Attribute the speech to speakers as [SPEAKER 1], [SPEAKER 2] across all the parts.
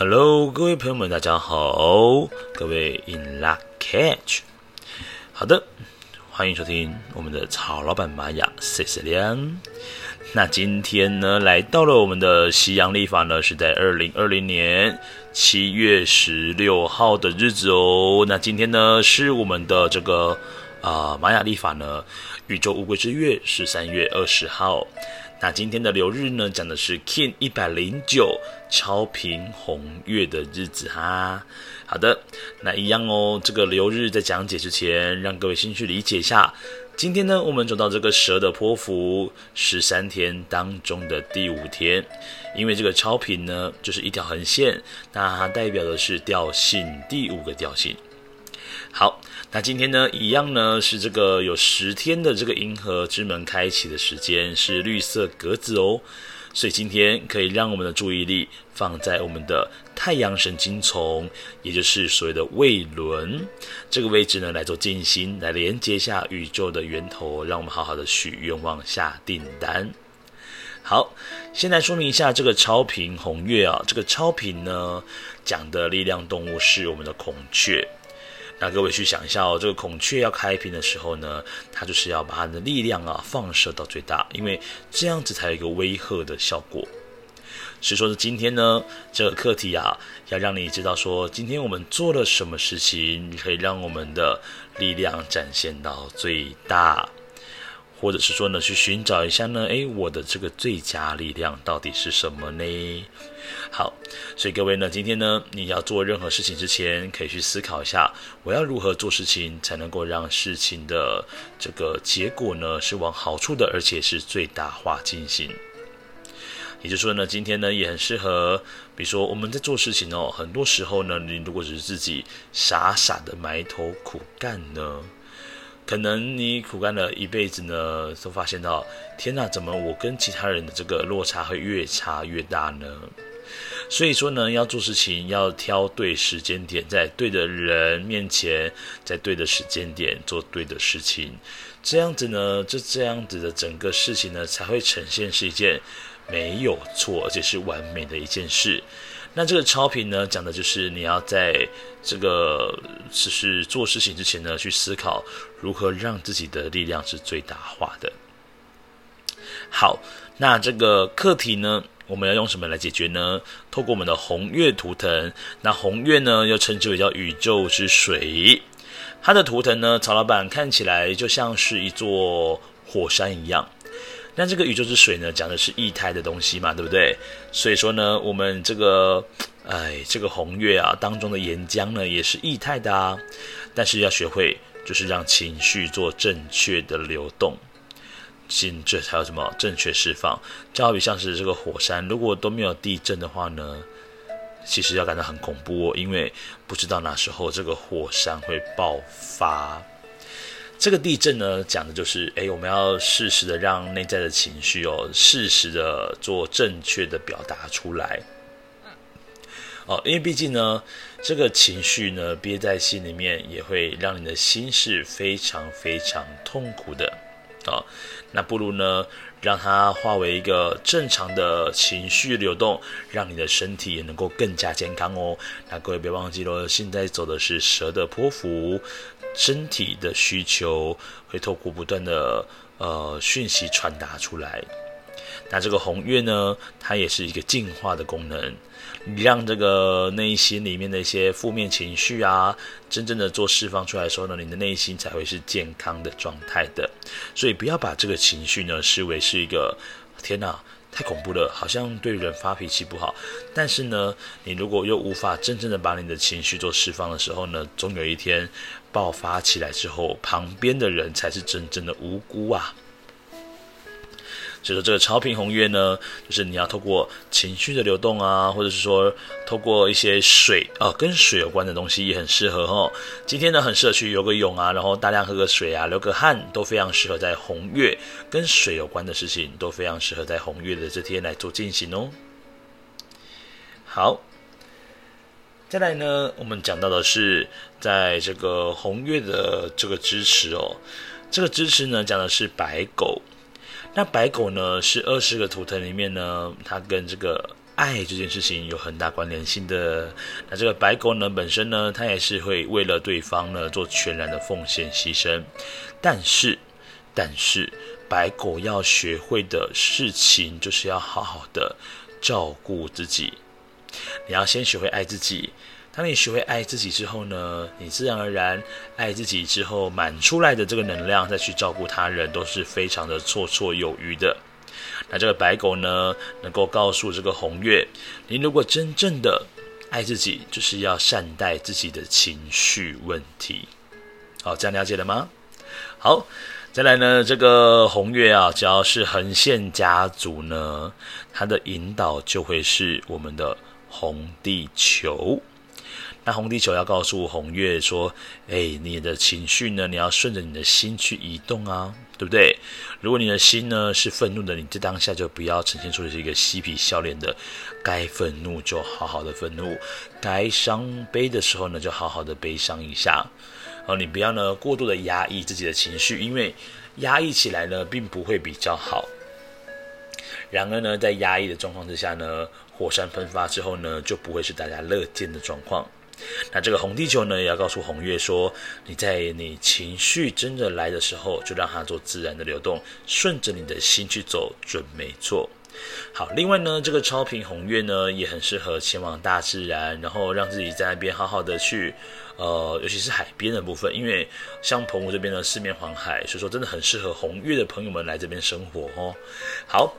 [SPEAKER 1] Hello，各位朋友们，大家好，各位 In Luck Catch，好的，欢迎收听我们的曹老板玛雅 C C 亮。那今天呢，来到了我们的西洋历法呢，是在二零二零年七月十六号的日子哦。那今天呢，是我们的这个啊、玛雅历法呢，宇宙乌龟之月是三月二十号。那今天的流日呢，讲的是 Kin 一百零九超频红月的日子哈。好的，那一样哦。这个流日在讲解之前，让各位先去理解一下。今天呢，我们走到这个蛇的泼符十三天当中的第五天，因为这个超频呢，就是一条横线，那它代表的是调性第五个调性。好，那今天呢，一样呢是这个有十天的这个银河之门开启的时间是绿色格子哦，所以今天可以让我们的注意力放在我们的太阳神经丛，也就是所谓的胃轮这个位置呢，来做静心，来连接下宇宙的源头，让我们好好的许愿望、下订单。好，先来说明一下这个超频红月啊，这个超频呢讲的力量动物是我们的孔雀。那各位去想一下哦，这个孔雀要开屏的时候呢，它就是要把它的力量啊放射到最大，因为这样子才有一个威吓的效果。所以说，今天呢，这个课题啊，要让你知道说，今天我们做了什么事情，可以让我们的力量展现到最大。或者是说呢，去寻找一下呢，诶，我的这个最佳力量到底是什么呢？好，所以各位呢，今天呢，你要做任何事情之前，可以去思考一下，我要如何做事情才能够让事情的这个结果呢，是往好处的，而且是最大化进行。也就是说呢，今天呢，也很适合，比如说我们在做事情哦，很多时候呢，你如果只是自己傻傻的埋头苦干呢。可能你苦干了一辈子呢，都发现到，天哪，怎么我跟其他人的这个落差会越差越大呢？所以说呢，要做事情要挑对时间点，在对的人面前，在对的时间点做对的事情，这样子呢，这这样子的整个事情呢，才会呈现是一件没有错，而且是完美的一件事。那这个超频呢，讲的就是你要在这个只是做事情之前呢，去思考如何让自己的力量是最大化的。好，那这个课题呢，我们要用什么来解决呢？透过我们的红月图腾，那红月呢又称之为叫宇宙之水，它的图腾呢，曹老板看起来就像是一座火山一样。那这个宇宙之水呢，讲的是液态的东西嘛，对不对？所以说呢，我们这个，哎，这个红月啊当中的岩浆呢，也是液态的啊。但是要学会，就是让情绪做正确的流动，心这才有什么正确释放。就好比像是这个火山，如果都没有地震的话呢，其实要感到很恐怖哦，因为不知道哪时候这个火山会爆发。这个地震呢，讲的就是，哎，我们要适时的让内在的情绪哦，适时的做正确的表达出来。哦，因为毕竟呢，这个情绪呢憋在心里面，也会让你的心是非常非常痛苦的。哦，那不如呢，让它化为一个正常的情绪流动，让你的身体也能够更加健康哦。那各位别忘记了，现在走的是蛇的波幅。身体的需求会透过不断的呃讯息传达出来。那这个红月呢，它也是一个净化的功能，让这个内心里面的一些负面情绪啊，真正的做释放出来的时候呢，你的内心才会是健康的状态的。所以不要把这个情绪呢视为是一个天哪，太恐怖了，好像对人发脾气不好。但是呢，你如果又无法真正的把你的情绪做释放的时候呢，总有一天。爆发起来之后，旁边的人才是真正的无辜啊！所以说，这个超频红月呢，就是你要透过情绪的流动啊，或者是说透过一些水啊，跟水有关的东西也很适合哦。今天呢，很适合去游个泳啊，然后大量喝个水啊，流个汗，都非常适合在红月跟水有关的事情，都非常适合在红月的这天来做进行哦。好。再来呢，我们讲到的是在这个红月的这个支持哦，这个支持呢讲的是白狗。那白狗呢是二十个图腾里面呢，它跟这个爱这件事情有很大关联性的。那这个白狗呢，本身呢，它也是会为了对方呢做全然的奉献牺牲。但是，但是白狗要学会的事情，就是要好好的照顾自己。你要先学会爱自己。当你学会爱自己之后呢，你自然而然爱自己之后满出来的这个能量，再去照顾他人，都是非常的绰绰有余的。那这个白狗呢，能够告诉这个红月，你如果真正的爱自己，就是要善待自己的情绪问题。好，这样了解了吗？好，再来呢，这个红月啊，只要是横线家族呢，它的引导就会是我们的红地球。那红地球要告诉红月说：“哎，你的情绪呢，你要顺着你的心去移动啊，对不对？如果你的心呢是愤怒的，你这当下就不要呈现出的是一个嬉皮笑脸的，该愤怒就好好的愤怒，该伤悲的时候呢，就好好的悲伤一下。哦你不要呢过度的压抑自己的情绪，因为压抑起来呢并不会比较好。然而呢，在压抑的状况之下呢，火山喷发之后呢，就不会是大家乐见的状况。”那这个红地球呢，也要告诉红月说，你在你情绪真的来的时候，就让它做自然的流动，顺着你的心去走，准没错。好，另外呢，这个超频红月呢，也很适合前往大自然，然后让自己在那边好好的去，呃，尤其是海边的部分，因为像澎湖这边呢，四面环海，所以说真的很适合红月的朋友们来这边生活哦。好，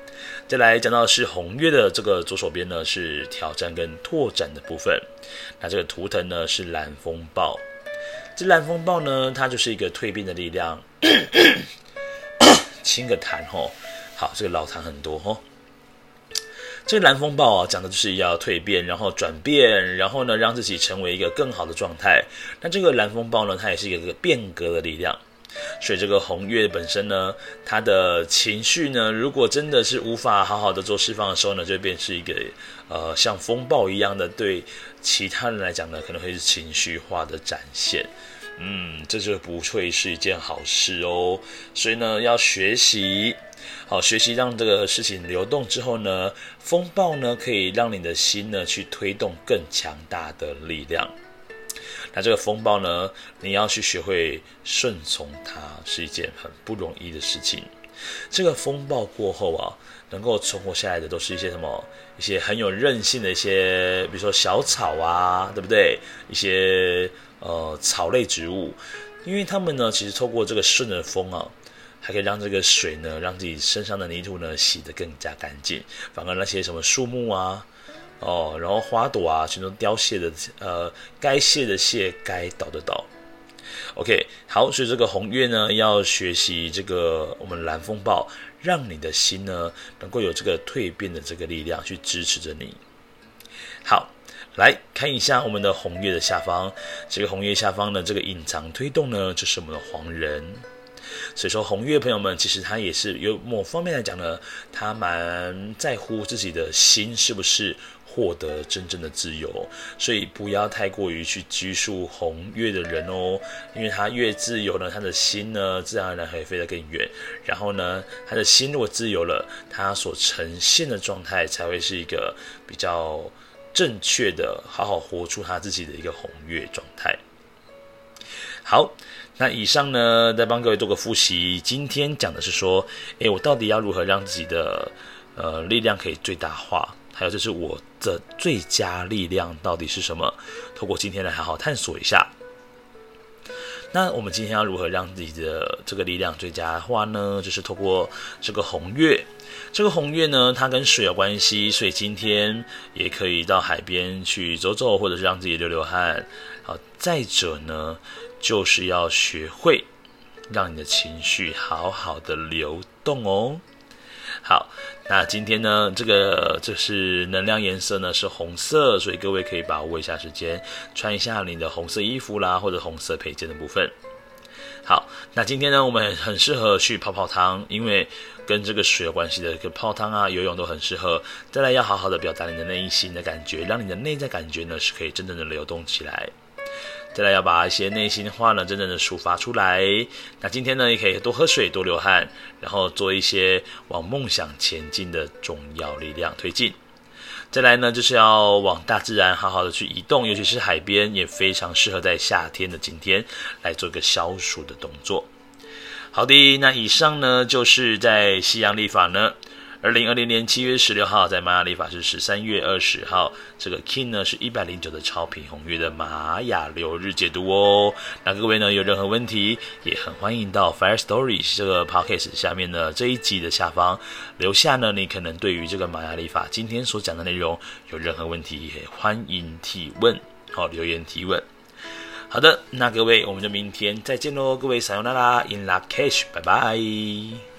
[SPEAKER 1] 再来讲到的是红月的这个左手边呢，是挑战跟拓展的部分，那这个图腾呢是蓝风暴，这蓝风暴呢，它就是一个蜕变的力量，清个痰吼，好，这个老痰很多吼。这个蓝风暴啊，讲的就是要蜕变，然后转变，然后呢，让自己成为一个更好的状态。那这个蓝风暴呢，它也是一个变革的力量。所以这个红月本身呢，它的情绪呢，如果真的是无法好好的做释放的时候呢，就会变成一个呃像风暴一样的，对其他人来讲呢，可能会是情绪化的展现。嗯，这就不会是一件好事哦。所以呢，要学习。好，学习让这个事情流动之后呢，风暴呢可以让你的心呢去推动更强大的力量。那这个风暴呢，你要去学会顺从它，是一件很不容易的事情。这个风暴过后啊，能够存活下来的都是一些什么？一些很有韧性的一些，比如说小草啊，对不对？一些呃草类植物，因为它们呢，其实透过这个顺着风啊。还可以让这个水呢，让自己身上的泥土呢洗得更加干净。反而那些什么树木啊，哦，然后花朵啊，全都凋谢的，呃，该谢的谢，该倒的倒。OK，好，所以这个红月呢，要学习这个我们蓝风暴，让你的心呢，能够有这个蜕变的这个力量去支持着你。好，来看一下我们的红月的下方，这个红月下方的这个隐藏推动呢，就是我们的黄人。所以说，红月朋友们，其实他也是有某方面来讲呢，他蛮在乎自己的心是不是获得真正的自由，所以不要太过于去拘束红月的人哦，因为他越自由呢，他的心呢，自然而然可以飞得更远。然后呢，他的心如果自由了，他所呈现的状态才会是一个比较正确的，好好活出他自己的一个红月状态。好。那以上呢，再帮各位做个复习。今天讲的是说，诶，我到底要如何让自己的呃力量可以最大化？还有就是我的最佳力量到底是什么？透过今天来好好探索一下。那我们今天要如何让自己的这个力量最佳化呢？就是透过这个红月。这个红月呢，它跟水有关系，所以今天也可以到海边去走走，或者是让自己流流汗。好，再者呢。就是要学会让你的情绪好好的流动哦。好，那今天呢，这个这是能量颜色呢是红色，所以各位可以把握一下时间，穿一下你的红色衣服啦，或者红色配件的部分。好，那今天呢，我们很适合去泡泡汤，因为跟这个水有关系的，跟泡汤啊、游泳都很适合。再来，要好好的表达你的内心的感觉，让你的内在感觉呢是可以真正的流动起来。再来要把一些内心话呢，真正的抒发出来。那今天呢，也可以多喝水，多流汗，然后做一些往梦想前进的重要力量推进。再来呢，就是要往大自然好好的去移动，尤其是海边，也非常适合在夏天的今天来做一个消暑的动作。好的，那以上呢就是在西洋历法呢。二零二零年七月十六号，在玛雅历法是十三月二十号，这个 King 呢是一百零九的超频红月的玛雅流日解读哦。那各位呢有任何问题，也很欢迎到 Fire Story 这个 Podcast 下面呢这一集的下方留下呢，你可能对于这个玛雅历法今天所讲的内容有任何问题，也欢迎提问，好，留言提问。好的，那各位我们就明天再见喽，各位撒由那拉，In Lak'ech，拜拜。